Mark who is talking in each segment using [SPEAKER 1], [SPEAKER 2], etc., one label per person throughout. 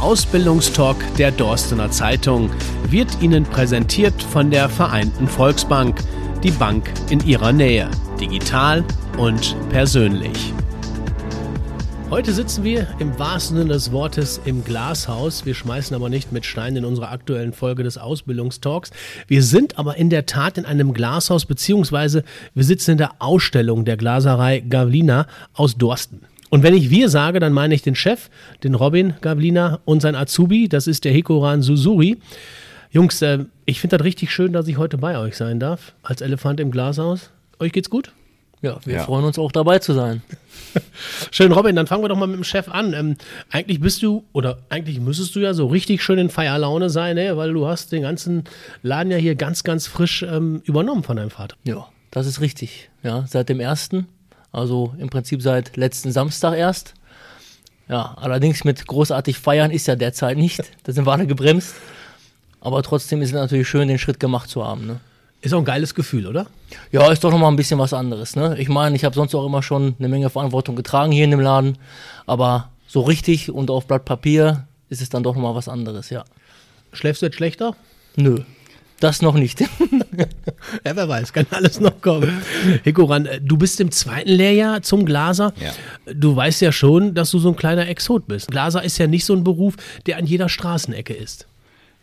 [SPEAKER 1] Ausbildungstalk der Dorstener Zeitung wird Ihnen präsentiert von der Vereinten Volksbank, die Bank in Ihrer Nähe, digital und persönlich. Heute sitzen wir im wahrsten Sinne des Wortes im Glashaus. Wir schmeißen aber nicht mit Steinen in unserer aktuellen Folge des Ausbildungstalks. Wir sind aber in der Tat in einem Glashaus, beziehungsweise wir sitzen in der Ausstellung der Glaserei Gavlina aus Dorsten. Und wenn ich wir sage, dann meine ich den Chef, den Robin Gavlina und sein Azubi, das ist der Hikoran Susuri. Jungs, äh, ich finde das richtig schön, dass ich heute bei euch sein darf, als Elefant im Glashaus. Euch geht's gut?
[SPEAKER 2] Ja, wir ja. freuen uns auch dabei zu sein.
[SPEAKER 1] schön, Robin, dann fangen wir doch mal mit dem Chef an. Ähm, eigentlich bist du, oder eigentlich müsstest du ja so richtig schön in Feierlaune sein, ne? weil du hast den ganzen Laden ja hier ganz, ganz frisch ähm, übernommen von deinem Vater.
[SPEAKER 2] Ja, das ist richtig. Ja, seit dem ersten, also im Prinzip seit letzten Samstag erst. Ja, allerdings mit großartig feiern ist ja derzeit nicht. Da sind wir alle gebremst. Aber trotzdem ist es natürlich schön, den Schritt gemacht zu haben. Ne?
[SPEAKER 1] Ist auch ein geiles Gefühl, oder?
[SPEAKER 2] Ja, ist doch nochmal ein bisschen was anderes. Ne? Ich meine, ich habe sonst auch immer schon eine Menge Verantwortung getragen hier in dem Laden, aber so richtig und auf Blatt Papier ist es dann doch nochmal was anderes, ja.
[SPEAKER 1] Schläfst du jetzt schlechter?
[SPEAKER 2] Nö. Das noch nicht. ja,
[SPEAKER 1] wer weiß, kann alles noch kommen. Hikoran, du bist im zweiten Lehrjahr zum Glaser. Ja. Du weißt ja schon, dass du so ein kleiner Exot bist. Glaser ist ja nicht so ein Beruf, der an jeder Straßenecke ist.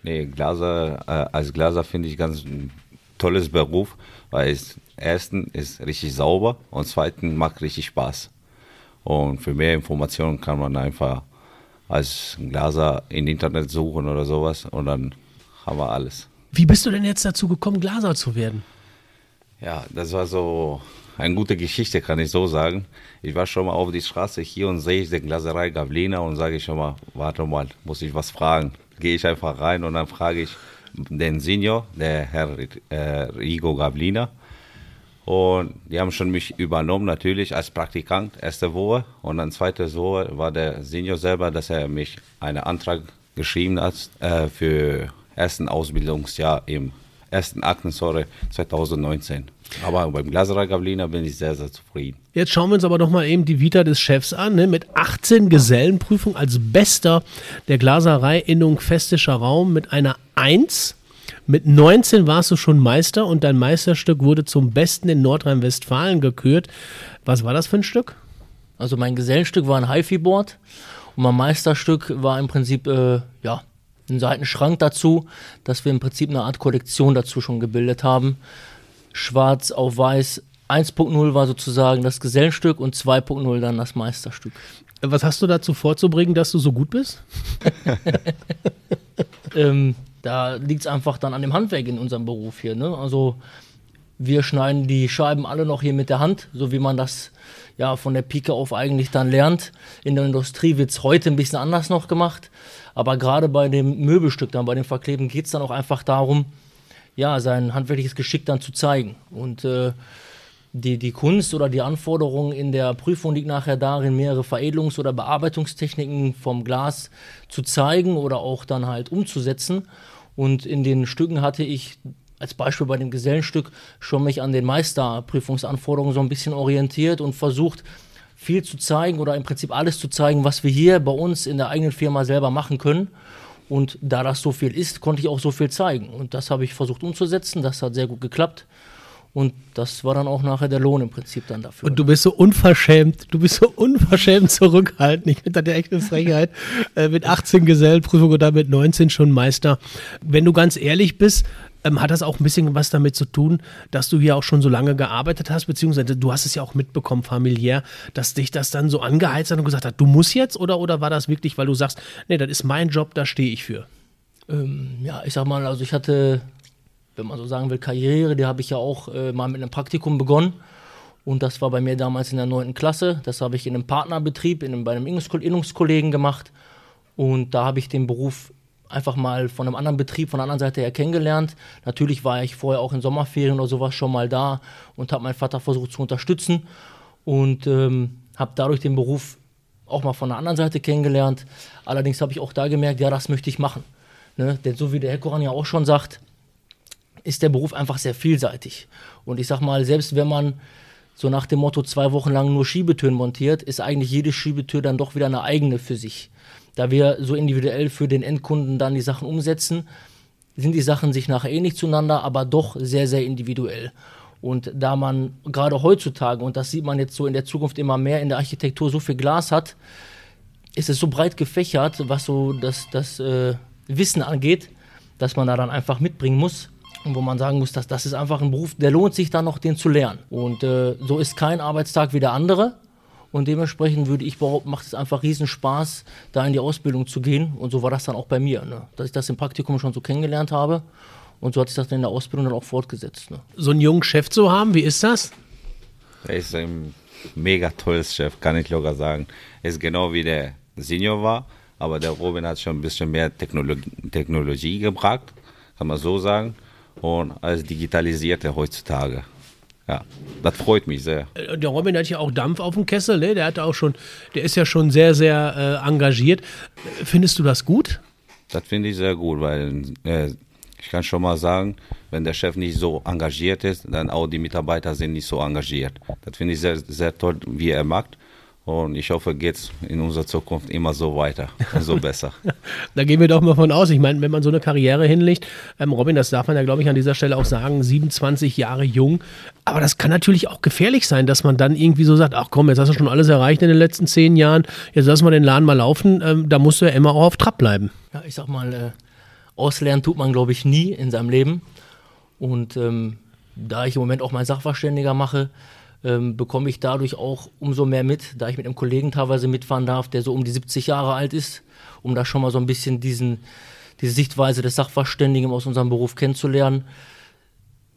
[SPEAKER 3] Nee, Glaser, äh, als Glaser finde ich ganz tolles Beruf, weil es erstens ist richtig sauber und zweitens macht richtig Spaß. Und für mehr Informationen kann man einfach als Glaser im Internet suchen oder sowas und dann haben wir alles.
[SPEAKER 1] Wie bist du denn jetzt dazu gekommen, Glaser zu werden?
[SPEAKER 3] Ja, das war so eine gute Geschichte, kann ich so sagen. Ich war schon mal auf die Straße hier und sehe ich die Glaserei Gavlina und sage ich schon mal, warte mal, muss ich was fragen. Gehe ich einfach rein und dann frage ich, den Senior, der Herr äh, Rigo Gavlina. Und die haben schon mich übernommen, natürlich als Praktikant, erste Woche. Und dann zweite Woche war der Senior selber, dass er mich einen Antrag geschrieben hat äh, für ersten Ausbildungsjahr im ersten Akten, sorry, 2019. Aber beim Glaserer Gavlina bin ich sehr, sehr zufrieden.
[SPEAKER 1] Jetzt schauen wir uns aber doch mal eben die Vita des Chefs an. Ne? Mit 18 Gesellenprüfungen als Bester der Glaserei Innung Festischer Raum mit einer 1. Mit 19 warst du schon Meister und dein Meisterstück wurde zum Besten in Nordrhein-Westfalen gekürt. Was war das für ein Stück?
[SPEAKER 2] Also mein Gesellenstück war ein HiFi-Board und mein Meisterstück war im Prinzip, äh, ja, ein Seitenschrank dazu, dass wir im Prinzip eine Art Kollektion dazu schon gebildet haben schwarz auf weiß. 1.0 war sozusagen das Gesellenstück und 2.0 dann das Meisterstück.
[SPEAKER 1] Was hast du dazu vorzubringen, dass du so gut bist?
[SPEAKER 2] ähm, da liegt es einfach dann an dem Handwerk in unserem Beruf hier. Ne? Also wir schneiden die Scheiben alle noch hier mit der Hand, so wie man das ja von der Pike auf eigentlich dann lernt. In der Industrie wird es heute ein bisschen anders noch gemacht. Aber gerade bei dem Möbelstück, dann bei dem Verkleben, geht es dann auch einfach darum, ja, sein handwerkliches Geschick dann zu zeigen. Und äh, die, die Kunst oder die Anforderung in der Prüfung liegt nachher darin, mehrere Veredelungs- oder Bearbeitungstechniken vom Glas zu zeigen oder auch dann halt umzusetzen. Und in den Stücken hatte ich als Beispiel bei dem Gesellenstück schon mich an den Meisterprüfungsanforderungen so ein bisschen orientiert und versucht, viel zu zeigen oder im Prinzip alles zu zeigen, was wir hier bei uns in der eigenen Firma selber machen können. Und da das so viel ist, konnte ich auch so viel zeigen. Und das habe ich versucht umzusetzen. Das hat sehr gut geklappt. Und das war dann auch nachher der Lohn im Prinzip dann dafür.
[SPEAKER 1] Und du bist so unverschämt, du bist so unverschämt zurückhaltend. Ich finde das echt eine Frechheit. Äh, mit 18 Gesellenprüfung oder mit 19 schon Meister. Wenn du ganz ehrlich bist, ähm, hat das auch ein bisschen was damit zu tun, dass du hier auch schon so lange gearbeitet hast, beziehungsweise du hast es ja auch mitbekommen familiär, dass dich das dann so angeheizt hat und gesagt hat, du musst jetzt oder, oder war das wirklich, weil du sagst, nee, das ist mein Job, da stehe ich für?
[SPEAKER 2] Ähm, ja, ich sag mal, also ich hatte, wenn man so sagen will, Karriere, die habe ich ja auch äh, mal mit einem Praktikum begonnen. Und das war bei mir damals in der 9. Klasse. Das habe ich in einem Partnerbetrieb, in einem, bei einem Innungskollegen gemacht. Und da habe ich den Beruf einfach mal von einem anderen Betrieb, von der anderen Seite her kennengelernt. Natürlich war ich vorher auch in Sommerferien oder sowas schon mal da und habe meinen Vater versucht zu unterstützen und ähm, habe dadurch den Beruf auch mal von der anderen Seite kennengelernt. Allerdings habe ich auch da gemerkt, ja, das möchte ich machen. Ne? Denn so wie der Herr Koran ja auch schon sagt, ist der Beruf einfach sehr vielseitig. Und ich sag mal, selbst wenn man so nach dem Motto zwei Wochen lang nur Schiebetüren montiert, ist eigentlich jede Schiebetür dann doch wieder eine eigene für sich. Da wir so individuell für den Endkunden dann die Sachen umsetzen, sind die Sachen sich nachher ähnlich zueinander, aber doch sehr, sehr individuell. Und da man gerade heutzutage, und das sieht man jetzt so in der Zukunft immer mehr in der Architektur, so viel Glas hat, ist es so breit gefächert, was so das, das äh, Wissen angeht, dass man da dann einfach mitbringen muss. Und wo man sagen muss, dass das ist einfach ein Beruf, der lohnt sich dann noch, den zu lernen. Und äh, so ist kein Arbeitstag wie der andere. Und dementsprechend würde ich behaupten, macht es einfach riesen Spaß, da in die Ausbildung zu gehen. Und so war das dann auch bei mir, ne? dass ich das im Praktikum schon so kennengelernt habe. Und so hat sich das dann in der Ausbildung dann auch fortgesetzt. Ne?
[SPEAKER 1] So einen jungen Chef zu haben, wie ist das?
[SPEAKER 3] Er ist ein mega tolles Chef, kann ich locker sagen. Er ist genau wie der Senior war, aber der Robin hat schon ein bisschen mehr Technologie, Technologie gebracht, kann man so sagen. Und als digitalisierte heutzutage. Ja, das freut mich sehr.
[SPEAKER 1] Äh, der Robin hat ja auch Dampf auf dem Kessel, ne? Der hat auch schon, der ist ja schon sehr, sehr äh, engagiert. Findest du das gut?
[SPEAKER 3] Das finde ich sehr gut, weil äh, ich kann schon mal sagen, wenn der Chef nicht so engagiert ist, dann auch die Mitarbeiter sind nicht so engagiert. Das finde ich sehr, sehr toll, wie er macht. Und ich hoffe, geht es in unserer Zukunft immer so weiter und so besser.
[SPEAKER 1] da gehen wir doch mal von aus. Ich meine, wenn man so eine Karriere hinlegt, ähm, Robin, das darf man ja, glaube ich, an dieser Stelle auch sagen, 27 Jahre jung. Aber das kann natürlich auch gefährlich sein, dass man dann irgendwie so sagt, ach komm, jetzt hast du schon alles erreicht in den letzten zehn Jahren, jetzt lassen wir den Laden mal laufen. Ähm, da musst du ja immer auch auf Trab bleiben.
[SPEAKER 2] Ja, ich sag mal, äh, auslernen tut man, glaube ich, nie in seinem Leben. Und ähm, da ich im Moment auch meinen Sachverständiger mache, ähm, bekomme ich dadurch auch umso mehr mit, da ich mit einem Kollegen teilweise mitfahren darf, der so um die 70 Jahre alt ist, um da schon mal so ein bisschen diesen, diese Sichtweise des Sachverständigen aus unserem Beruf kennenzulernen,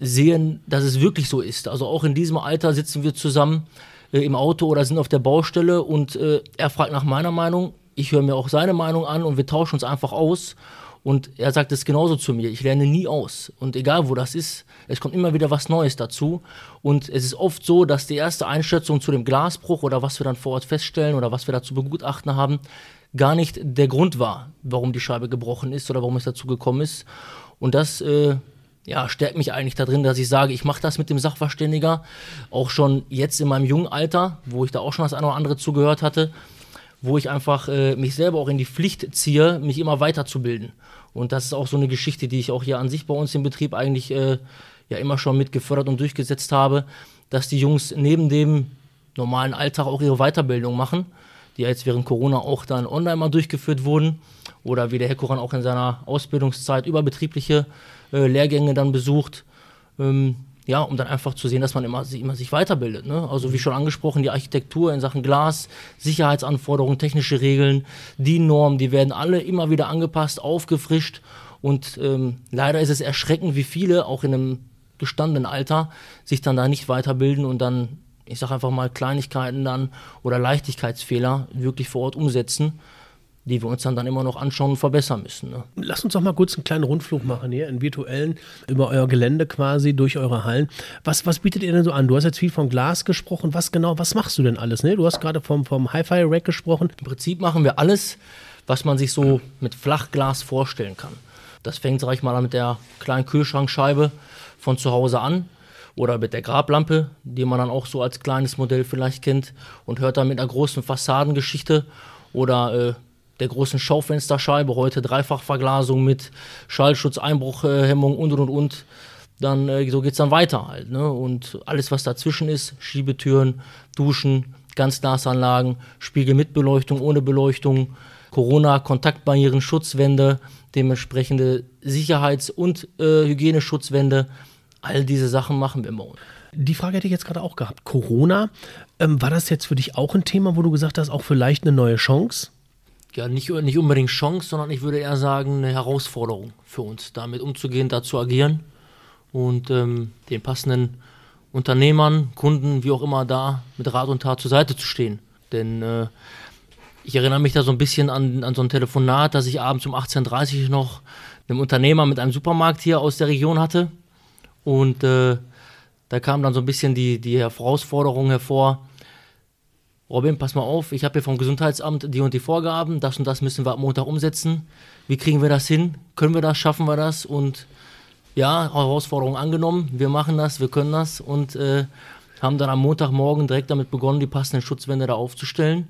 [SPEAKER 2] sehen, dass es wirklich so ist. Also auch in diesem Alter sitzen wir zusammen äh, im Auto oder sind auf der Baustelle und äh, er fragt nach meiner Meinung, ich höre mir auch seine Meinung an und wir tauschen uns einfach aus. Und er sagt es genauso zu mir. Ich lerne nie aus. Und egal wo das ist, es kommt immer wieder was Neues dazu. Und es ist oft so, dass die erste Einschätzung zu dem Glasbruch oder was wir dann vor Ort feststellen oder was wir da zu begutachten haben, gar nicht der Grund war, warum die Scheibe gebrochen ist oder warum es dazu gekommen ist. Und das äh, ja, stärkt mich eigentlich darin, dass ich sage, ich mache das mit dem Sachverständiger auch schon jetzt in meinem jungen Alter, wo ich da auch schon das eine oder andere zugehört hatte, wo ich einfach äh, mich selber auch in die Pflicht ziehe, mich immer weiterzubilden. Und das ist auch so eine Geschichte, die ich auch hier an sich bei uns im Betrieb eigentlich äh, ja immer schon mit gefördert und durchgesetzt habe, dass die Jungs neben dem normalen Alltag auch ihre Weiterbildung machen, die ja jetzt während Corona auch dann online mal durchgeführt wurden oder wie der Herr Koran auch in seiner Ausbildungszeit überbetriebliche äh, Lehrgänge dann besucht. Ähm, ja, um dann einfach zu sehen, dass man immer, immer sich weiterbildet. Ne? Also wie schon angesprochen, die Architektur in Sachen Glas, Sicherheitsanforderungen, technische Regeln, die Normen, die werden alle immer wieder angepasst, aufgefrischt. Und ähm, leider ist es erschreckend, wie viele auch in einem gestandenen Alter sich dann da nicht weiterbilden und dann, ich sage einfach mal, Kleinigkeiten dann oder Leichtigkeitsfehler wirklich vor Ort umsetzen die wir uns dann, dann immer noch anschauen und verbessern müssen. Ne?
[SPEAKER 1] Lass uns doch mal kurz einen kleinen Rundflug machen hier, einen virtuellen, über euer Gelände quasi, durch eure Hallen. Was, was bietet ihr denn so an? Du hast jetzt viel von Glas gesprochen. Was genau, was machst du denn alles? Ne? Du hast gerade vom, vom Hi-Fi-Rack gesprochen.
[SPEAKER 2] Im Prinzip machen wir alles, was man sich so mit Flachglas vorstellen kann. Das fängt, sag ich mal, mit der kleinen Kühlschrankscheibe von zu Hause an oder mit der Grablampe, die man dann auch so als kleines Modell vielleicht kennt und hört dann mit einer großen Fassadengeschichte oder äh, der großen Schaufensterscheibe, heute Dreifachverglasung mit Schallschutz, Einbruchhemmung und und und. Dann äh, so geht es dann weiter halt. Ne? Und alles, was dazwischen ist, Schiebetüren, Duschen, Ganzglasanlagen, Spiegel mit Beleuchtung, ohne Beleuchtung, Corona, Kontaktbarrieren, Schutzwände, dementsprechende Sicherheits- und äh, Hygieneschutzwände. All diese Sachen machen wir immer.
[SPEAKER 1] Die Frage hätte ich jetzt gerade auch gehabt. Corona, ähm, war das jetzt für dich auch ein Thema, wo du gesagt hast, auch vielleicht eine neue Chance?
[SPEAKER 2] Ja, nicht, nicht unbedingt Chance, sondern ich würde eher sagen, eine Herausforderung für uns, damit umzugehen, da zu agieren und ähm, den passenden Unternehmern, Kunden, wie auch immer, da mit Rat und Tat zur Seite zu stehen. Denn äh, ich erinnere mich da so ein bisschen an, an so ein Telefonat, das ich abends um 18.30 Uhr noch einem Unternehmer mit einem Supermarkt hier aus der Region hatte. Und äh, da kam dann so ein bisschen die, die Herausforderung hervor, Robin, pass mal auf, ich habe hier vom Gesundheitsamt die und die Vorgaben, das und das müssen wir am Montag umsetzen. Wie kriegen wir das hin? Können wir das? Schaffen wir das? Und ja, Herausforderung angenommen, wir machen das, wir können das und äh, haben dann am Montagmorgen direkt damit begonnen, die passenden Schutzwände da aufzustellen.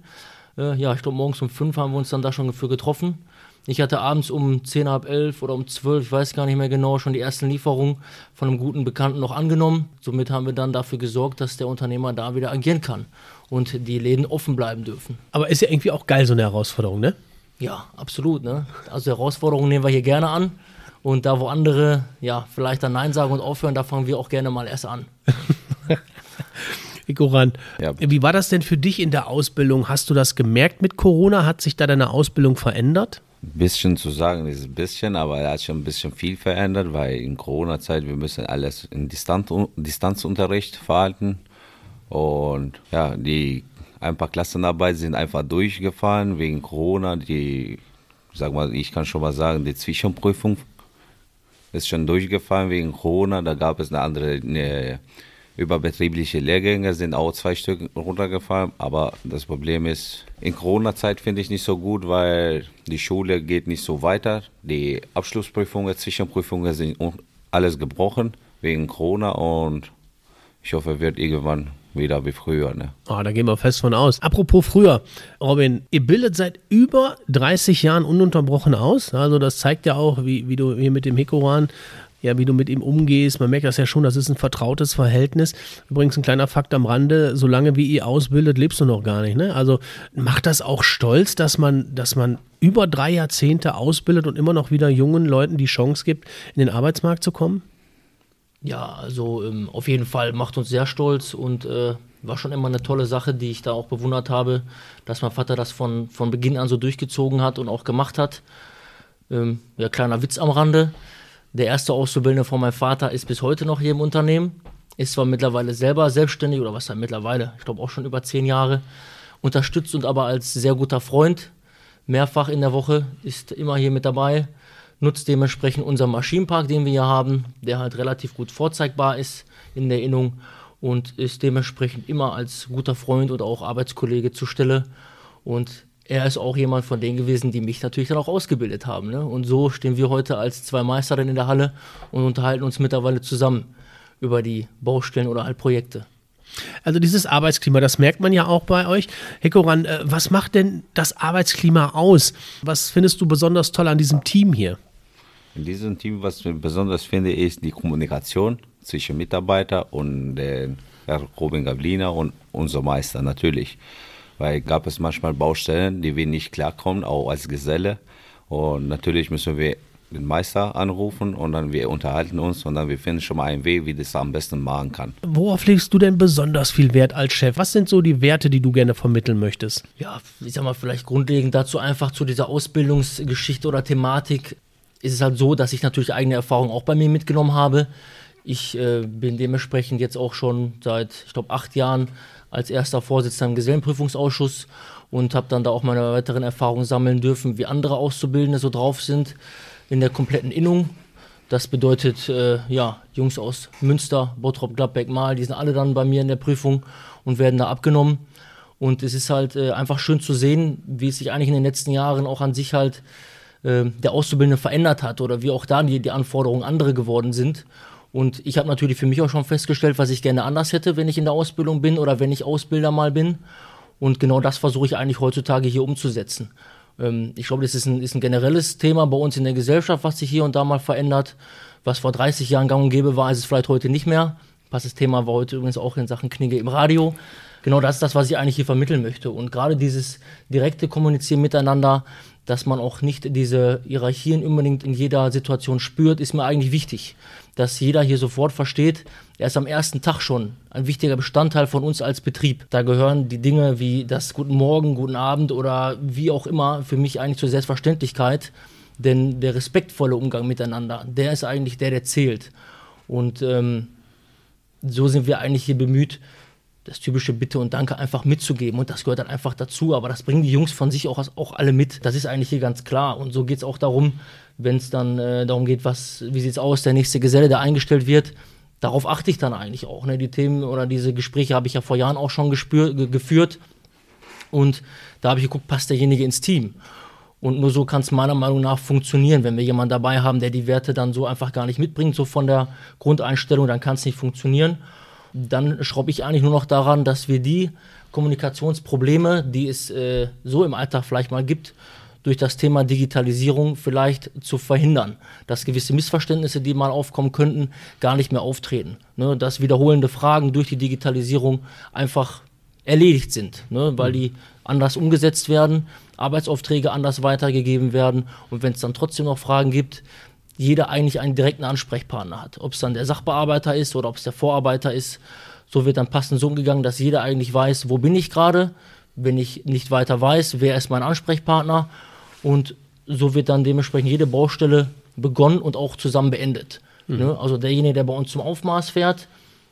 [SPEAKER 2] Äh, ja, ich glaube, morgens um fünf haben wir uns dann da schon für getroffen. Ich hatte abends um zehn, halb elf oder um zwölf, ich weiß gar nicht mehr genau, schon die ersten Lieferungen von einem guten Bekannten noch angenommen. Somit haben wir dann dafür gesorgt, dass der Unternehmer da wieder agieren kann und die Läden offen bleiben dürfen.
[SPEAKER 1] Aber ist ja irgendwie auch geil, so eine Herausforderung, ne?
[SPEAKER 2] Ja, absolut. Ne? Also Herausforderungen nehmen wir hier gerne an. Und da, wo andere ja vielleicht dann Nein sagen und aufhören, da fangen wir auch gerne mal erst an.
[SPEAKER 1] Goran, ja. wie war das denn für dich in der Ausbildung? Hast du das gemerkt mit Corona? Hat sich da deine Ausbildung verändert?
[SPEAKER 3] Ein bisschen zu sagen ist ein bisschen, aber er hat schon ein bisschen viel verändert, weil in Corona-Zeit wir müssen alles in Distanz, Distanzunterricht verhalten. Und ja, die ein paar Klassenarbeiten sind einfach durchgefallen wegen Corona. Die, sag mal, ich kann schon mal sagen, die Zwischenprüfung ist schon durchgefallen wegen Corona. Da gab es eine andere eine überbetriebliche Lehrgänge, sind auch zwei Stück runtergefallen. Aber das Problem ist, in Corona-Zeit finde ich nicht so gut, weil die Schule geht nicht so weiter. Die Abschlussprüfungen, Zwischenprüfungen sind alles gebrochen wegen Corona und ich hoffe, wird irgendwann wieder wie früher. Ne?
[SPEAKER 1] Oh, da gehen wir fest von aus. Apropos früher, Robin, ihr bildet seit über 30 Jahren ununterbrochen aus. Also das zeigt ja auch, wie, wie du hier mit dem Hikoran ja, wie du mit ihm umgehst. Man merkt das ja schon, das ist ein vertrautes Verhältnis. Übrigens ein kleiner Fakt am Rande, solange wie ihr ausbildet, lebst du noch gar nicht. Ne? Also macht das auch stolz, dass man, dass man über drei Jahrzehnte ausbildet und immer noch wieder jungen Leuten die Chance gibt, in den Arbeitsmarkt zu kommen?
[SPEAKER 2] Ja, also ähm, auf jeden Fall macht uns sehr stolz und äh, war schon immer eine tolle Sache, die ich da auch bewundert habe, dass mein Vater das von, von Beginn an so durchgezogen hat und auch gemacht hat. Ähm, ja, kleiner Witz am Rande. Der erste Auszubildende von meinem Vater ist bis heute noch hier im Unternehmen. Ist zwar mittlerweile selber selbstständig oder was dann mittlerweile, ich glaube auch schon über zehn Jahre. Unterstützt uns aber als sehr guter Freund. Mehrfach in der Woche ist immer hier mit dabei nutzt dementsprechend unseren Maschinenpark, den wir hier haben, der halt relativ gut vorzeigbar ist in der Innung und ist dementsprechend immer als guter Freund oder auch Arbeitskollege zur Stelle. Und er ist auch jemand von denen gewesen, die mich natürlich dann auch ausgebildet haben. Ne? Und so stehen wir heute als zwei Meister dann in der Halle und unterhalten uns mittlerweile zusammen über die Baustellen oder halt Projekte.
[SPEAKER 1] Also dieses Arbeitsklima, das merkt man ja auch bei euch. Hekoran, äh, was macht denn das Arbeitsklima aus? Was findest du besonders toll an diesem Team hier?
[SPEAKER 3] In diesem Team, was ich besonders finde, ist die Kommunikation zwischen Mitarbeiter und den Herr Robin Gavlina und unser Meister natürlich. Weil gab es manchmal Baustellen, die wir nicht klarkommen, auch als Geselle. Und natürlich müssen wir den Meister anrufen und dann wir unterhalten uns und dann wir finden schon mal einen Weg, wie das am besten machen kann.
[SPEAKER 1] Worauf legst du denn besonders viel Wert als Chef? Was sind so die Werte, die du gerne vermitteln möchtest?
[SPEAKER 2] Ja, ich sag mal, vielleicht grundlegend dazu einfach zu dieser Ausbildungsgeschichte oder Thematik ist es halt so, dass ich natürlich eigene Erfahrungen auch bei mir mitgenommen habe. Ich äh, bin dementsprechend jetzt auch schon seit, ich glaube, acht Jahren als erster Vorsitzender im Gesellenprüfungsausschuss und habe dann da auch meine weiteren Erfahrungen sammeln dürfen, wie andere Auszubildende so drauf sind in der kompletten Innung. Das bedeutet, äh, ja, Jungs aus Münster, Bottrop, Gladbeck, Mal, die sind alle dann bei mir in der Prüfung und werden da abgenommen. Und es ist halt äh, einfach schön zu sehen, wie es sich eigentlich in den letzten Jahren auch an sich halt äh, der Auszubildende verändert hat oder wie auch da die, die Anforderungen andere geworden sind. Und ich habe natürlich für mich auch schon festgestellt, was ich gerne anders hätte, wenn ich in der Ausbildung bin oder wenn ich Ausbilder mal bin. Und genau das versuche ich eigentlich heutzutage hier umzusetzen. Ähm, ich glaube, das ist ein, ist ein generelles Thema bei uns in der Gesellschaft, was sich hier und da mal verändert. Was vor 30 Jahren gang und gäbe war, ist es vielleicht heute nicht mehr. Das Thema war heute übrigens auch in Sachen Knigge im Radio. Genau das ist das, was ich eigentlich hier vermitteln möchte. Und gerade dieses direkte Kommunizieren miteinander, dass man auch nicht diese Hierarchien unbedingt in jeder Situation spürt, ist mir eigentlich wichtig. Dass jeder hier sofort versteht, er ist am ersten Tag schon ein wichtiger Bestandteil von uns als Betrieb. Da gehören die Dinge wie das Guten Morgen, Guten Abend oder wie auch immer für mich eigentlich zur Selbstverständlichkeit. Denn der respektvolle Umgang miteinander, der ist eigentlich der, der zählt. Und ähm, so sind wir eigentlich hier bemüht, das typische Bitte und Danke einfach mitzugeben. Und das gehört dann einfach dazu. Aber das bringen die Jungs von sich auch, auch alle mit. Das ist eigentlich hier ganz klar. Und so geht es auch darum, wenn es dann äh, darum geht, was, wie sieht es aus, der nächste Geselle, der eingestellt wird. Darauf achte ich dann eigentlich auch. Ne? Die Themen oder diese Gespräche habe ich ja vor Jahren auch schon gespür, ge geführt. Und da habe ich geguckt, passt derjenige ins Team. Und nur so kann es meiner Meinung nach funktionieren. Wenn wir jemanden dabei haben, der die Werte dann so einfach gar nicht mitbringt, so von der Grundeinstellung, dann kann es nicht funktionieren. Dann schraube ich eigentlich nur noch daran, dass wir die Kommunikationsprobleme, die es äh, so im Alltag vielleicht mal gibt, durch das Thema Digitalisierung vielleicht zu verhindern, dass gewisse Missverständnisse, die mal aufkommen könnten, gar nicht mehr auftreten. Ne? Dass wiederholende Fragen durch die Digitalisierung einfach erledigt sind, ne? weil die anders umgesetzt werden, Arbeitsaufträge anders weitergegeben werden und wenn es dann trotzdem noch Fragen gibt, jeder eigentlich einen direkten Ansprechpartner hat. Ob es dann der Sachbearbeiter ist oder ob es der Vorarbeiter ist, so wird dann passend so umgegangen, dass jeder eigentlich weiß, wo bin ich gerade, wenn ich nicht weiter weiß, wer ist mein Ansprechpartner und so wird dann dementsprechend jede Baustelle begonnen und auch zusammen beendet. Mhm. Ne? Also derjenige, der bei uns zum Aufmaß fährt,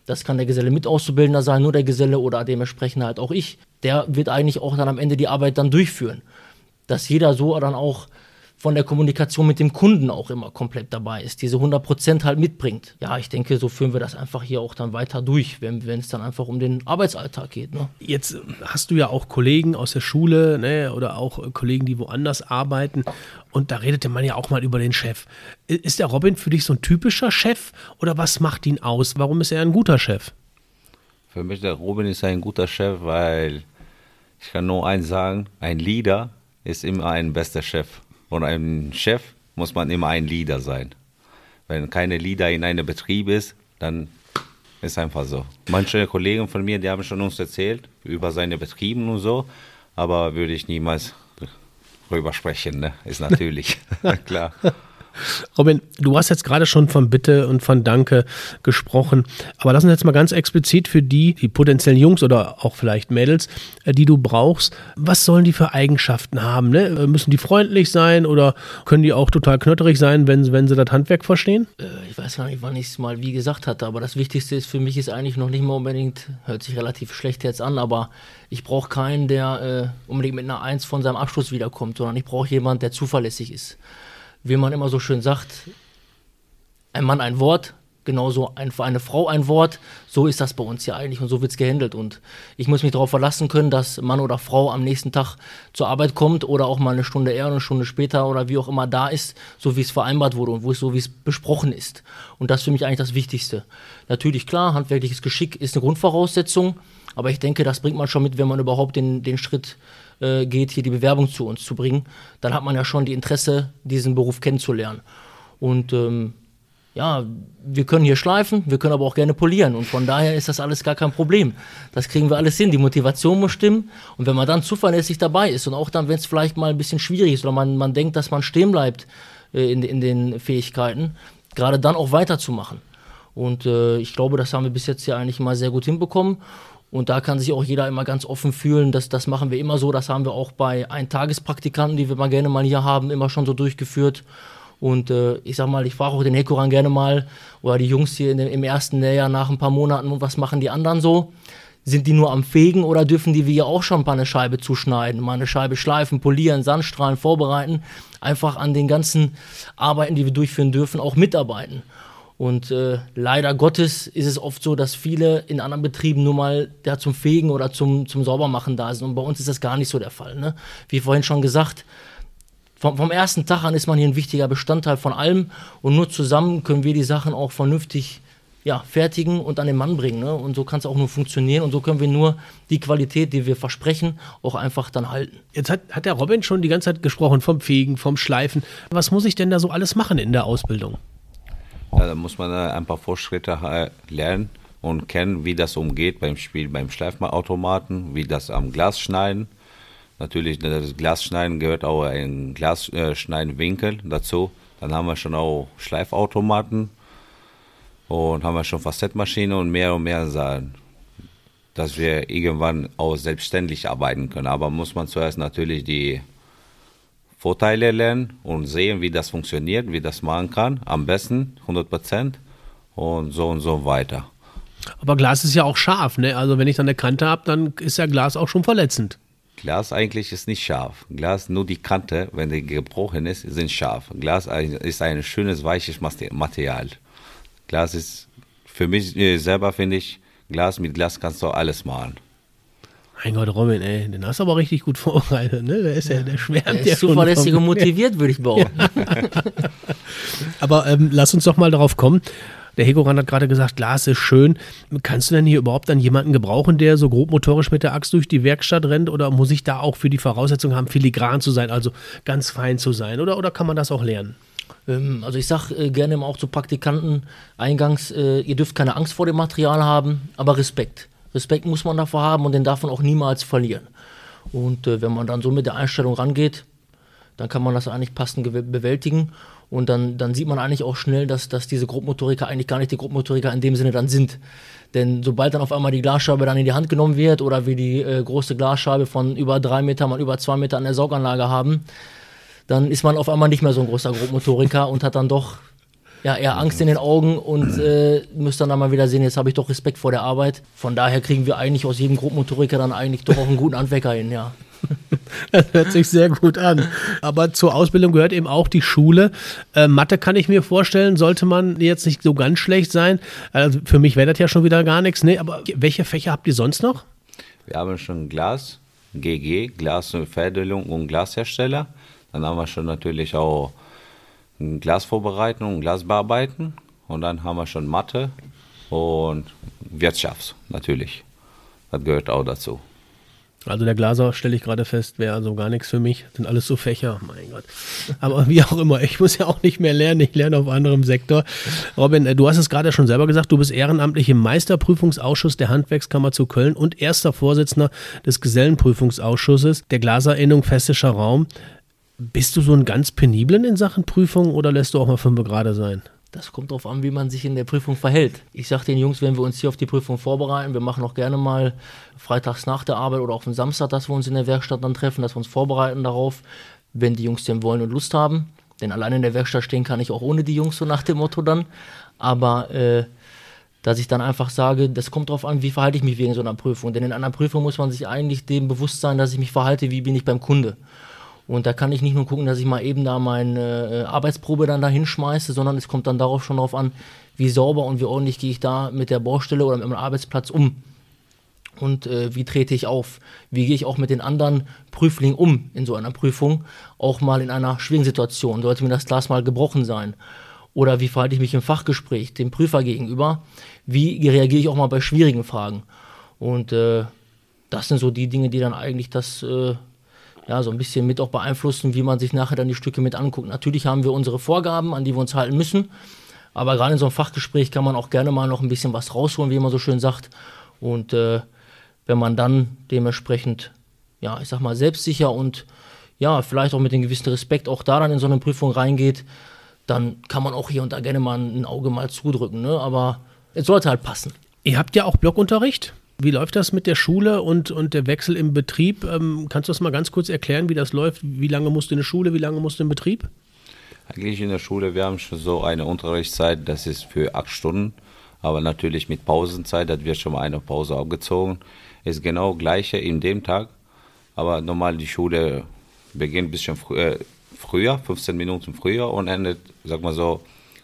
[SPEAKER 2] das kann der Geselle mit Auszubildender sein, nur der Geselle oder dementsprechend halt auch ich, der wird eigentlich auch dann am Ende die Arbeit dann durchführen. Dass jeder so dann auch von der Kommunikation mit dem Kunden auch immer komplett dabei ist, diese 100% halt mitbringt. Ja, ich denke, so führen wir das einfach hier auch dann weiter durch, wenn, es dann einfach um den Arbeitsalltag geht. Ne?
[SPEAKER 1] Jetzt hast du ja auch Kollegen aus der Schule ne, oder auch Kollegen, die woanders arbeiten und da redete man ja auch mal über den Chef. Ist der Robin für dich so ein typischer Chef oder was macht ihn aus? Warum ist er ein guter Chef?
[SPEAKER 3] Für mich der Robin ist ein guter Chef, weil ich kann nur eins sagen, ein Leader ist immer ein bester Chef. Und ein Chef muss man immer ein Leader sein. Wenn keine Leader in einem Betrieb ist, dann ist einfach so. Manche Kollegen von mir, die haben schon uns erzählt über seine Betriebe und so, aber würde ich niemals drüber sprechen, ne? Ist natürlich klar.
[SPEAKER 1] Robin, du hast jetzt gerade schon von Bitte und von Danke gesprochen, aber lass uns jetzt mal ganz explizit für die, die potenziellen Jungs oder auch vielleicht Mädels, äh, die du brauchst, was sollen die für Eigenschaften haben? Ne? Äh, müssen die freundlich sein oder können die auch total knötterig sein, wenn, wenn sie das Handwerk verstehen?
[SPEAKER 2] Äh, ich weiß gar nicht, wann ich es mal wie gesagt hatte, aber das Wichtigste ist für mich ist eigentlich noch nicht mal unbedingt, hört sich relativ schlecht jetzt an, aber ich brauche keinen, der äh, unbedingt mit einer Eins von seinem Abschluss wiederkommt, sondern ich brauche jemanden, der zuverlässig ist wie man immer so schön sagt, ein Mann ein Wort, genauso ein, eine Frau ein Wort. So ist das bei uns ja eigentlich und so wird es gehandelt. Und ich muss mich darauf verlassen können, dass Mann oder Frau am nächsten Tag zur Arbeit kommt oder auch mal eine Stunde eher, eine Stunde später oder wie auch immer da ist, so wie es vereinbart wurde und wo es so wie es besprochen ist. Und das ist für mich eigentlich das Wichtigste. Natürlich, klar, handwerkliches Geschick ist eine Grundvoraussetzung, aber ich denke, das bringt man schon mit, wenn man überhaupt den, den Schritt äh, geht, hier die Bewerbung zu uns zu bringen, dann hat man ja schon die Interesse, diesen Beruf kennenzulernen. Und ähm, ja, wir können hier schleifen, wir können aber auch gerne polieren und von daher ist das alles gar kein Problem. Das kriegen wir alles hin, die Motivation muss stimmen und wenn man dann zuverlässig dabei ist und auch dann, wenn es vielleicht mal ein bisschen schwierig ist oder man, man denkt, dass man stehen bleibt äh, in, in den Fähigkeiten, gerade dann auch weiterzumachen. Und äh, ich glaube, das haben wir bis jetzt hier eigentlich mal sehr gut hinbekommen und da kann sich auch jeder immer ganz offen fühlen. Das, das machen wir immer so. Das haben wir auch bei Eintagespraktikanten, die wir mal gerne mal hier haben, immer schon so durchgeführt. Und äh, ich sag mal, ich frage auch den Hekoran gerne mal, oder die Jungs hier dem, im ersten Lehrjahr nach ein paar Monaten, was machen die anderen so? Sind die nur am Fegen oder dürfen die wie ja auch schon mal eine Scheibe zuschneiden, mal eine Scheibe schleifen, polieren, Sandstrahlen vorbereiten, einfach an den ganzen Arbeiten, die wir durchführen dürfen, auch mitarbeiten. Und äh, leider Gottes ist es oft so, dass viele in anderen Betrieben nur mal ja, zum Fegen oder zum, zum Saubermachen da sind. Und bei uns ist das gar nicht so der Fall. Ne? Wie vorhin schon gesagt, vom, vom ersten Tag an ist man hier ein wichtiger Bestandteil von allem. Und nur zusammen können wir die Sachen auch vernünftig ja, fertigen und an den Mann bringen. Ne? Und so kann es auch nur funktionieren. Und so können wir nur die Qualität, die wir versprechen, auch einfach dann halten.
[SPEAKER 1] Jetzt hat, hat der Robin schon die ganze Zeit gesprochen vom Fegen, vom Schleifen. Was muss ich denn da so alles machen in der Ausbildung?
[SPEAKER 3] Da muss man ein paar Vorschritte lernen und kennen, wie das umgeht beim Spiel beim Schleifautomaten, wie das am Glas schneiden. Natürlich, das Glasschneiden gehört auch ein Glasschneidenwinkel dazu. Dann haben wir schon auch Schleifautomaten und haben wir schon Facettmaschine und mehr und mehr Sachen, dass wir irgendwann auch selbstständig arbeiten können. Aber muss man zuerst natürlich die Vorteile lernen und sehen, wie das funktioniert, wie das machen kann. Am besten 100 Prozent und so und so weiter.
[SPEAKER 1] Aber Glas ist ja auch scharf, ne? Also wenn ich dann eine Kante habe, dann ist ja Glas auch schon verletzend.
[SPEAKER 3] Glas eigentlich ist nicht scharf. Glas, nur die Kante, wenn die gebrochen ist, sind scharf. Glas ist ein schönes, weiches Material. Glas ist, für mich äh, selber finde ich, Glas mit Glas kannst du alles machen.
[SPEAKER 1] Mein Gott, Robin, ey, den hast du aber richtig gut vorbereitet, ne? Der ist ja, der schwärmt der
[SPEAKER 2] ist ja zuverlässig und motiviert, würde ich behaupten.
[SPEAKER 1] Ja. aber ähm, lass uns doch mal darauf kommen. Der Hegoran hat gerade gesagt, Glas ist schön. Kannst du denn hier überhaupt dann jemanden gebrauchen, der so grobmotorisch mit der Axt durch die Werkstatt rennt? Oder muss ich da auch für die Voraussetzung haben, filigran zu sein, also ganz fein zu sein? Oder, oder kann man das auch lernen?
[SPEAKER 2] Ähm, also ich sage äh, gerne auch zu Praktikanten eingangs, äh, ihr dürft keine Angst vor dem Material haben, aber Respekt. Respekt muss man davor haben und den darf man auch niemals verlieren. Und äh, wenn man dann so mit der Einstellung rangeht, dann kann man das eigentlich passend bewältigen. Und dann, dann sieht man eigentlich auch schnell, dass, dass diese Grobmotoriker eigentlich gar nicht die Grobmotoriker in dem Sinne dann sind. Denn sobald dann auf einmal die Glasscheibe dann in die Hand genommen wird oder wir die äh, große Glasscheibe von über drei Meter mal über zwei Meter an der Sauganlage haben, dann ist man auf einmal nicht mehr so ein großer Grobmotoriker und hat dann doch ja, eher Angst in den Augen und äh, müsst dann, dann mal wieder sehen, jetzt habe ich doch Respekt vor der Arbeit. Von daher kriegen wir eigentlich aus jedem Grobmotoriker dann eigentlich doch auch einen guten Handwerker hin, ja.
[SPEAKER 1] Das hört sich sehr gut an. Aber zur Ausbildung gehört eben auch die Schule. Äh, Mathe kann ich mir vorstellen, sollte man jetzt nicht so ganz schlecht sein. Also für mich wäre das ja schon wieder gar nichts. Nee, aber welche Fächer habt ihr sonst noch?
[SPEAKER 3] Wir haben schon Glas, GG, Glas- und Fädelung und Glashersteller. Dann haben wir schon natürlich auch Glasvorbereitung, Glas bearbeiten. Und dann haben wir schon Mathe und Wirtschaft natürlich. Das gehört auch dazu.
[SPEAKER 1] Also der Glaser, stelle ich gerade fest, wäre also gar nichts für mich. Sind alles so Fächer, mein Gott. Aber wie auch immer, ich muss ja auch nicht mehr lernen, ich lerne auf anderem Sektor. Robin, äh, du hast es gerade schon selber gesagt, du bist ehrenamtlich im Meisterprüfungsausschuss der Handwerkskammer zu Köln und erster Vorsitzender des Gesellenprüfungsausschusses der Glaserinnung Festischer Raum. Bist du so ein ganz peniblen in Sachen Prüfung oder lässt du auch mal fünf gerade sein?
[SPEAKER 2] Das kommt darauf an, wie man sich in der Prüfung verhält. Ich sage den Jungs, wenn wir uns hier auf die Prüfung vorbereiten, wir machen auch gerne mal freitags nach der Arbeit oder auf den Samstag, dass wir uns in der Werkstatt dann treffen, dass wir uns vorbereiten darauf, wenn die Jungs denn wollen und Lust haben. Denn allein in der Werkstatt stehen kann ich auch ohne die Jungs, so nach dem Motto dann. Aber äh, dass ich dann einfach sage, das kommt darauf an, wie verhalte ich mich wegen so einer Prüfung. Denn in einer Prüfung muss man sich eigentlich dem bewusst sein, dass ich mich verhalte, wie bin ich beim Kunde. Und da kann ich nicht nur gucken, dass ich mal eben da meine äh, Arbeitsprobe dann da hinschmeiße, sondern es kommt dann darauf schon darauf an, wie sauber und wie ordentlich gehe ich da mit der Baustelle oder mit meinem Arbeitsplatz um. Und äh, wie trete ich auf? Wie gehe ich auch mit den anderen Prüflingen um in so einer Prüfung? Auch mal in einer schwierigen Situation. Sollte mir das Glas mal gebrochen sein? Oder wie verhalte ich mich im Fachgespräch dem Prüfer gegenüber? Wie reagiere ich auch mal bei schwierigen Fragen? Und äh, das sind so die Dinge, die dann eigentlich das äh, ja, so ein bisschen mit auch beeinflussen, wie man sich nachher dann die Stücke mit anguckt. Natürlich haben wir unsere Vorgaben, an die wir uns halten müssen, aber gerade in so einem Fachgespräch kann man auch gerne mal noch ein bisschen was rausholen, wie man so schön sagt. Und äh, wenn man dann dementsprechend, ja, ich sag mal, selbstsicher und ja, vielleicht auch mit einem gewissen Respekt auch da dann in so eine Prüfung reingeht, dann kann man auch hier und da gerne mal ein Auge mal zudrücken, ne? Aber es sollte halt passen.
[SPEAKER 1] Ihr habt ja auch Blockunterricht. Wie läuft das mit der Schule und, und der Wechsel im Betrieb? Ähm, kannst du das mal ganz kurz erklären, wie das läuft? Wie lange musst du in der Schule, wie lange musst du im Betrieb?
[SPEAKER 3] Eigentlich in der Schule, wir haben schon so eine Unterrichtszeit, das ist für acht Stunden, aber natürlich mit Pausenzeit, da wird schon mal eine Pause abgezogen. Ist genau gleiche in dem Tag, aber normal die Schule beginnt ein bisschen äh, früher, 15 Minuten früher und endet, sag mal so,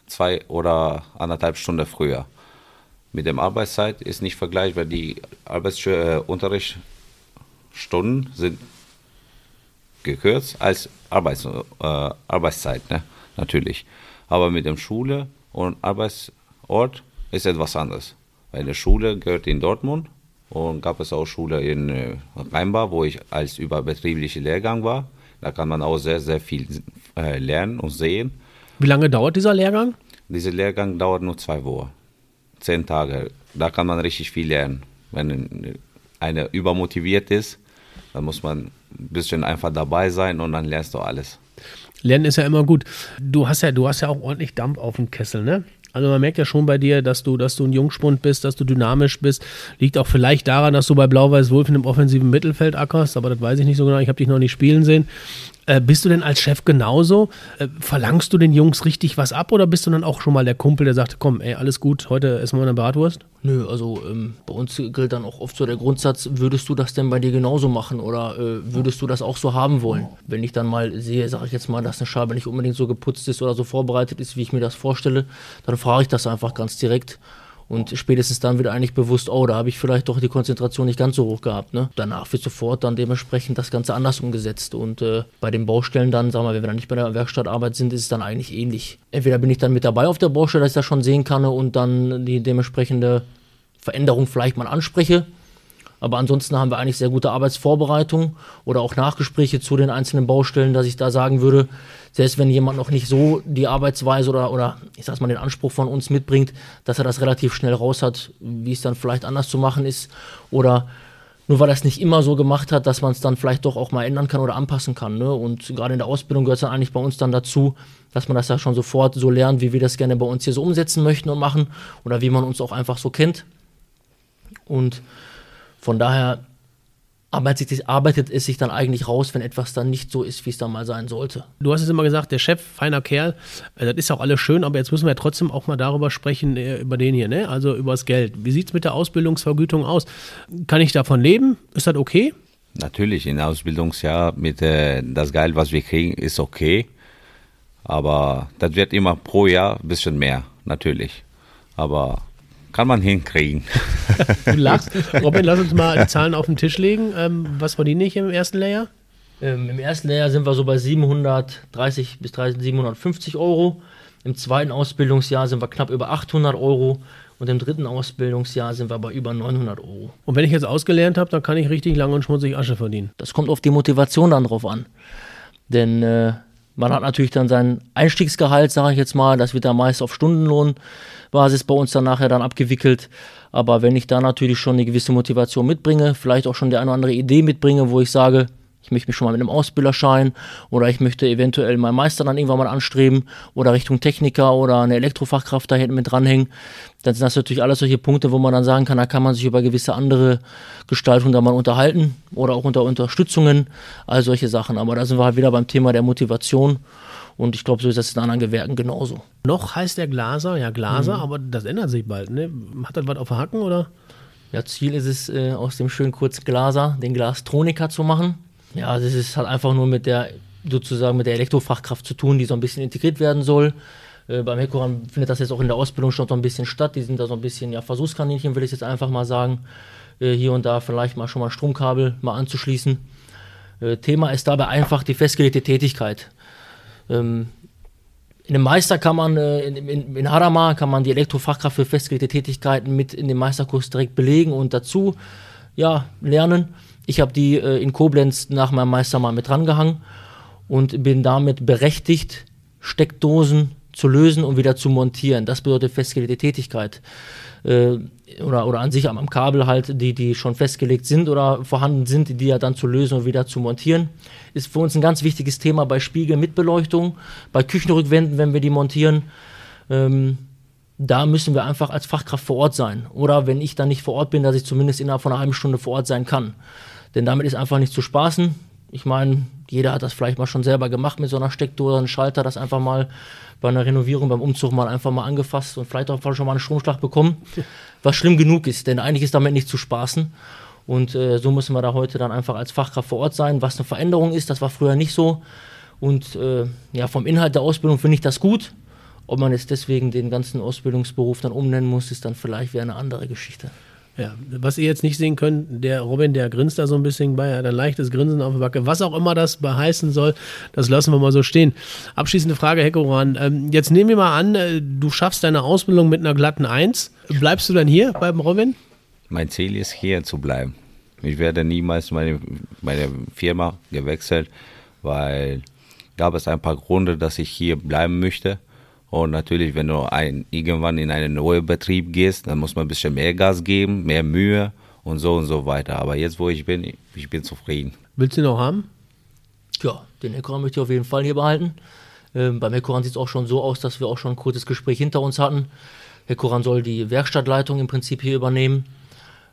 [SPEAKER 3] zwei oder anderthalb Stunden früher mit der Arbeitszeit ist nicht vergleichbar. Die Arbeitsunterrichtsstunden äh, sind gekürzt als Arbeits, äh, Arbeitszeit, ne? natürlich. Aber mit der Schule und Arbeitsort ist etwas anderes. Weil die Schule gehört in Dortmund und gab es auch Schule in äh, Rheinbach, wo ich als überbetrieblicher Lehrgang war. Da kann man auch sehr, sehr viel äh, lernen und sehen.
[SPEAKER 1] Wie lange dauert dieser Lehrgang?
[SPEAKER 3] Dieser Lehrgang dauert nur zwei Wochen zehn Tage. Da kann man richtig viel lernen. Wenn einer übermotiviert ist, dann muss man ein bisschen einfach dabei sein und dann lernst du alles.
[SPEAKER 1] Lernen ist ja immer gut. Du hast ja, du hast ja auch ordentlich Dampf auf dem Kessel, ne? Also man merkt ja schon bei dir, dass du, dass du ein Jungspund bist, dass du dynamisch bist. Liegt auch vielleicht daran, dass du bei Blau-Weiß-Wolf in einem offensiven Mittelfeld ackerst, aber das weiß ich nicht so genau. Ich habe dich noch nicht spielen sehen. Äh, bist du denn als Chef genauso? Äh, verlangst du den Jungs richtig was ab oder bist du dann auch schon mal der Kumpel, der sagt, komm, ey, alles gut, heute essen wir eine Bratwurst?
[SPEAKER 2] Nö, also ähm, bei uns gilt dann auch oft so der Grundsatz, würdest du das denn bei dir genauso machen oder äh, würdest du das auch so haben wollen? Wenn ich dann mal sehe, sage ich jetzt mal, dass eine Scheibe nicht unbedingt so geputzt ist oder so vorbereitet ist, wie ich mir das vorstelle, dann frage ich das einfach ganz direkt Und spätestens dann wird eigentlich bewusst, oh, da habe ich vielleicht doch die Konzentration nicht ganz so hoch gehabt. Ne? Danach wird sofort dann dementsprechend das Ganze anders umgesetzt. Und äh, bei den Baustellen dann, sagen wir, wenn wir dann nicht bei der Werkstattarbeit sind, ist es dann eigentlich ähnlich. Entweder bin ich dann mit dabei auf der Baustelle, dass ich das schon sehen kann und dann die dementsprechende Veränderung vielleicht mal anspreche. Aber ansonsten haben wir eigentlich sehr gute Arbeitsvorbereitung oder auch Nachgespräche zu den einzelnen Baustellen, dass ich da sagen würde, selbst wenn jemand noch nicht so die Arbeitsweise oder, oder ich sag's mal den Anspruch von uns mitbringt, dass er das relativ schnell raus hat, wie es dann vielleicht anders zu machen ist. Oder nur weil er es nicht immer so gemacht hat, dass man es dann vielleicht doch auch mal ändern kann oder anpassen kann. Ne? Und gerade in der Ausbildung gehört es dann eigentlich bei uns dann dazu, dass man das ja schon sofort so lernt, wie wir das gerne bei uns hier so umsetzen möchten und machen oder wie man uns auch einfach so kennt. Und von daher arbeitet, arbeitet es sich dann eigentlich raus, wenn etwas dann nicht so ist, wie es dann mal sein sollte.
[SPEAKER 1] Du hast es immer gesagt, der Chef, feiner Kerl, äh, das ist auch alles schön, aber jetzt müssen wir trotzdem auch mal darüber sprechen, äh, über den hier, ne? also über das Geld. Wie sieht es mit der Ausbildungsvergütung aus? Kann ich davon leben? Ist das okay?
[SPEAKER 3] Natürlich, im Ausbildungsjahr mit äh, das Geld, was wir kriegen, ist okay. Aber das wird immer pro Jahr ein bisschen mehr, natürlich. Aber kann man hinkriegen.
[SPEAKER 1] Du lachst. Robin, lass uns mal die Zahlen auf den Tisch legen. Ähm, was verdiene ich im ersten Layer?
[SPEAKER 2] Ähm, Im ersten Layer sind wir so bei 730 bis 750 Euro. Im zweiten Ausbildungsjahr sind wir knapp über 800 Euro. Und im dritten Ausbildungsjahr sind wir bei über 900 Euro.
[SPEAKER 1] Und wenn ich jetzt ausgelernt habe, dann kann ich richtig lang und schmutzig Asche verdienen.
[SPEAKER 2] Das kommt auf die Motivation dann drauf an. Denn äh, man hat natürlich dann sein Einstiegsgehalt, sage ich jetzt mal, das wird dann meist auf Stundenlohnbasis bei uns dann nachher dann abgewickelt. Aber wenn ich da natürlich schon eine gewisse Motivation mitbringe, vielleicht auch schon die eine oder andere Idee mitbringe, wo ich sage, ich möchte mich schon mal mit einem Ausbilderschein oder ich möchte eventuell meinen Meister dann irgendwann mal anstreben oder Richtung Techniker oder eine Elektrofachkraft da hinten mit dranhängen. Dann sind das natürlich alles solche Punkte, wo man dann sagen kann, da kann man sich über gewisse andere Gestaltungen da mal unterhalten oder auch unter Unterstützungen, all solche Sachen. Aber da sind wir halt wieder beim Thema der Motivation. Und ich glaube, so ist das in anderen Gewerken genauso.
[SPEAKER 1] Noch heißt der Glaser, ja Glaser, mhm. aber das ändert sich bald. Ne? Hat das was auf Hacken oder?
[SPEAKER 2] Ja, Ziel ist es, äh, aus dem schönen kurz Glaser den Glastroniker zu machen. Ja, das ist halt einfach nur mit der sozusagen mit der Elektrofachkraft zu tun, die so ein bisschen integriert werden soll. Äh, beim Hekoran findet das jetzt auch in der Ausbildung schon so ein bisschen statt. Die sind da so ein bisschen ja, Versuchskaninchen, will ich jetzt einfach mal sagen. Äh, hier und da vielleicht mal schon mal Stromkabel mal anzuschließen. Äh, Thema ist dabei einfach die festgelegte Tätigkeit. Ähm, in dem Meister kann man, äh, in, in, in Hadamar kann man die Elektrofachkraft für festgelegte Tätigkeiten mit in dem Meisterkurs direkt belegen und dazu ja, lernen. Ich habe die äh, in Koblenz nach meinem Meister mal mit rangehangen und bin damit berechtigt, Steckdosen zu lösen und wieder zu montieren. Das bedeutet festgelegte Tätigkeit. Äh, oder, oder an sich am, am Kabel halt, die, die schon festgelegt sind oder vorhanden sind, die ja dann zu lösen und wieder zu montieren. Ist für uns ein ganz wichtiges Thema bei Spiegel mit Beleuchtung, bei Küchenrückwänden, wenn wir die montieren. Ähm, da müssen wir einfach als Fachkraft vor Ort sein. Oder wenn ich dann nicht vor Ort bin, dass ich zumindest innerhalb von einer halben Stunde vor Ort sein kann. Denn damit ist einfach nicht zu spaßen. Ich meine, jeder hat das vielleicht mal schon selber gemacht mit so einer Steckdose, einem Schalter, das einfach mal bei einer Renovierung, beim Umzug mal einfach mal angefasst und vielleicht auch schon mal einen Stromschlag bekommen, was schlimm genug ist, denn eigentlich ist damit nicht zu spaßen. Und äh, so müssen wir da heute dann einfach als Fachkraft vor Ort sein, was eine Veränderung ist, das war früher nicht so. Und äh, ja, vom Inhalt der Ausbildung finde ich das gut. Ob man jetzt deswegen den ganzen Ausbildungsberuf dann umnennen muss, ist dann vielleicht wieder eine andere Geschichte.
[SPEAKER 1] Ja, was ihr jetzt nicht sehen könnt, der Robin, der grinst da so ein bisschen bei, hat ein leichtes Grinsen auf der Backe. Was auch immer das beheißen soll, das lassen wir mal so stehen. Abschließende Frage, Heckoran. Ähm, jetzt nehmen wir mal an, äh, du schaffst deine Ausbildung mit einer glatten Eins. Bleibst du dann hier beim Robin?
[SPEAKER 3] Mein Ziel ist, hier zu bleiben. Ich werde niemals meine, meine Firma gewechselt, weil gab es ein paar Gründe, dass ich hier bleiben möchte. Und natürlich, wenn du ein, irgendwann in einen neuen Betrieb gehst, dann muss man ein bisschen mehr Gas geben, mehr Mühe und so und so weiter. Aber jetzt, wo ich bin, ich bin zufrieden.
[SPEAKER 1] Willst du ihn noch haben?
[SPEAKER 2] Ja, den Hekoran möchte ich auf jeden Fall hier behalten. Ähm, beim Hekoran sieht es auch schon so aus, dass wir auch schon ein kurzes Gespräch hinter uns hatten. Hekoran soll die Werkstattleitung im Prinzip hier übernehmen.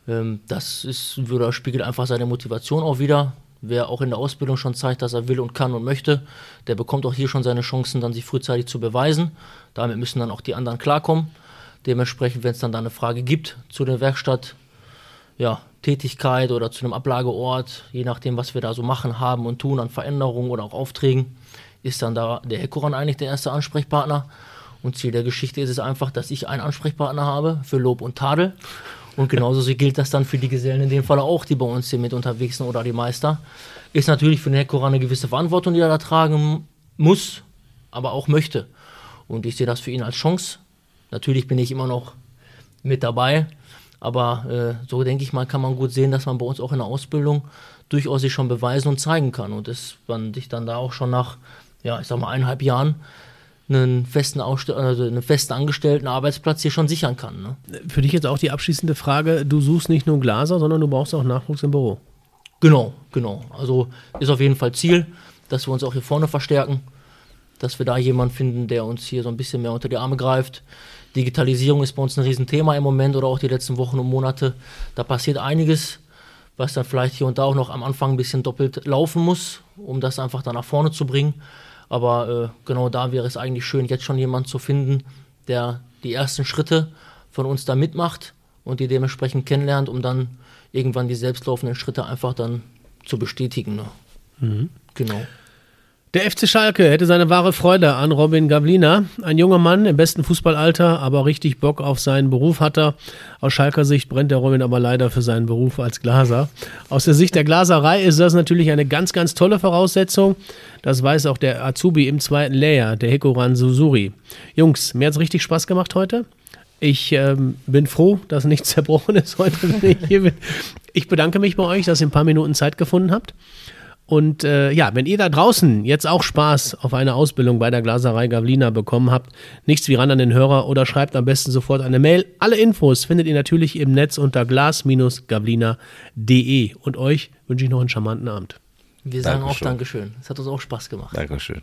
[SPEAKER 2] Ähm, das ist, würde spiegelt einfach seine Motivation auch wieder. Wer auch in der Ausbildung schon zeigt, dass er will und kann und möchte, der bekommt auch hier schon seine Chancen, dann sich frühzeitig zu beweisen. Damit müssen dann auch die anderen klarkommen. Dementsprechend, wenn es dann da eine Frage gibt zu der Werkstatt, ja, Tätigkeit oder zu einem Ablageort, je nachdem, was wir da so machen, haben und tun an Veränderungen oder auch Aufträgen, ist dann da der Hekoran eigentlich der erste Ansprechpartner. Und Ziel der Geschichte ist es einfach, dass ich einen Ansprechpartner habe für Lob und Tadel. Und genauso gilt das dann für die Gesellen in dem Fall auch, die bei uns hier mit unterwegs sind oder die Meister. Ist natürlich für den Heckoran eine gewisse Verantwortung, die er da tragen muss, aber auch möchte. Und ich sehe das für ihn als Chance. Natürlich bin ich immer noch mit dabei, aber äh, so denke ich mal, kann man gut sehen, dass man bei uns auch in der Ausbildung durchaus sich schon beweisen und zeigen kann. Und dass man sich dann da auch schon nach, ja, ich sag mal, eineinhalb Jahren einen festen, Ausstell also einen festen angestellten Arbeitsplatz hier schon sichern kann. Ne?
[SPEAKER 1] Für dich jetzt auch die abschließende Frage: Du suchst nicht nur Glaser, sondern du brauchst auch Nachwuchs im Büro.
[SPEAKER 2] Genau, genau. Also ist auf jeden Fall Ziel, dass wir uns auch hier vorne verstärken, dass wir da jemanden finden, der uns hier so ein bisschen mehr unter die Arme greift. Digitalisierung ist bei uns ein Riesenthema im Moment oder auch die letzten Wochen und Monate. Da passiert einiges, was dann vielleicht hier und da auch noch am Anfang ein bisschen doppelt laufen muss, um das einfach da nach vorne zu bringen. Aber äh, genau da wäre es eigentlich schön, jetzt schon jemanden zu finden, der die ersten Schritte von uns da mitmacht und die dementsprechend kennenlernt, um dann irgendwann die selbstlaufenden Schritte einfach dann zu bestätigen. Ne? Mhm.
[SPEAKER 1] Genau. Der FC Schalke hätte seine wahre Freude an Robin Gavlina. Ein junger Mann im besten Fußballalter, aber richtig Bock auf seinen Beruf hat er. Aus Schalker Sicht brennt der Robin aber leider für seinen Beruf als Glaser. Aus der Sicht der Glaserei ist das natürlich eine ganz, ganz tolle Voraussetzung. Das weiß auch der Azubi im zweiten Layer, der Hikoran Susuri. Jungs, mir hat es richtig Spaß gemacht heute. Ich ähm, bin froh, dass nichts zerbrochen ist heute, wenn ich hier bin. Ich bedanke mich bei euch, dass ihr ein paar Minuten Zeit gefunden habt. Und äh, ja, wenn ihr da draußen jetzt auch Spaß auf eine Ausbildung bei der Glaserei Gavlina bekommen habt, nichts wie ran an den Hörer oder schreibt am besten sofort eine Mail. Alle Infos findet ihr natürlich im Netz unter glas-gavlina.de. Und euch wünsche ich noch einen charmanten Abend.
[SPEAKER 2] Wir sagen Dankeschön. auch Dankeschön. Es hat uns auch Spaß gemacht.
[SPEAKER 3] Dankeschön.